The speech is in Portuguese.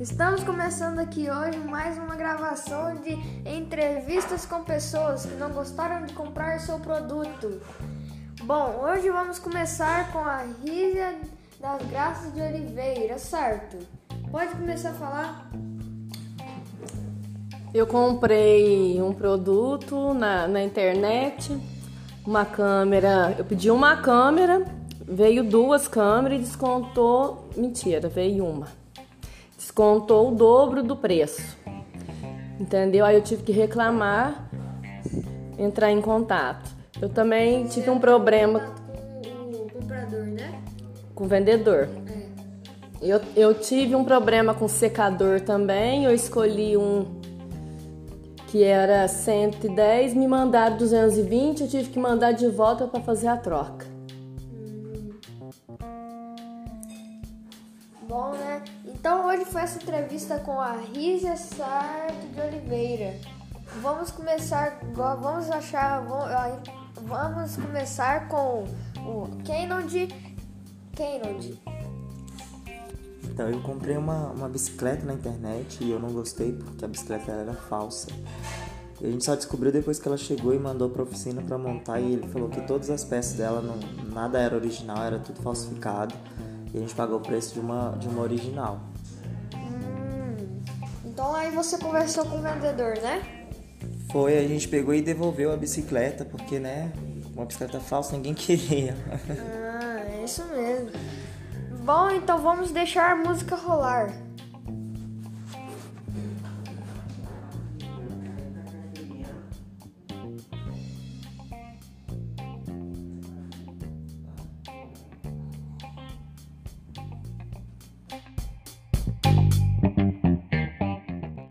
Estamos começando aqui hoje mais uma gravação de entrevistas com pessoas que não gostaram de comprar seu produto. Bom, hoje vamos começar com a Rízia das Graças de Oliveira, certo? Pode começar a falar? Eu comprei um produto na, na internet, uma câmera. Eu pedi uma câmera, veio duas câmeras e descontou. Mentira, veio uma descontou o dobro do preço. Entendeu? Aí eu tive que reclamar, entrar em contato. Eu também tive um problema com o comprador, né? Com o vendedor. É. Eu, eu tive um problema com o secador também. Eu escolhi um que era 110, me mandaram 220, eu tive que mandar de volta para fazer a troca. Bom, né? Então hoje foi essa entrevista com a Rízia Sarto de Oliveira. Vamos começar, vamos achar, vamos começar com o Kenond. Kenond. Então, eu comprei uma, uma bicicleta na internet e eu não gostei porque a bicicleta era falsa. E a gente só descobriu depois que ela chegou e mandou para oficina para montar e ele falou que todas as peças dela não nada era original, era tudo falsificado. E a gente pagou o preço de uma, de uma original. Hum, então aí você conversou com o vendedor, né? Foi, a gente pegou e devolveu a bicicleta, porque, né, uma bicicleta falsa ninguém queria. Ah, é isso mesmo. Bom, então vamos deixar a música rolar.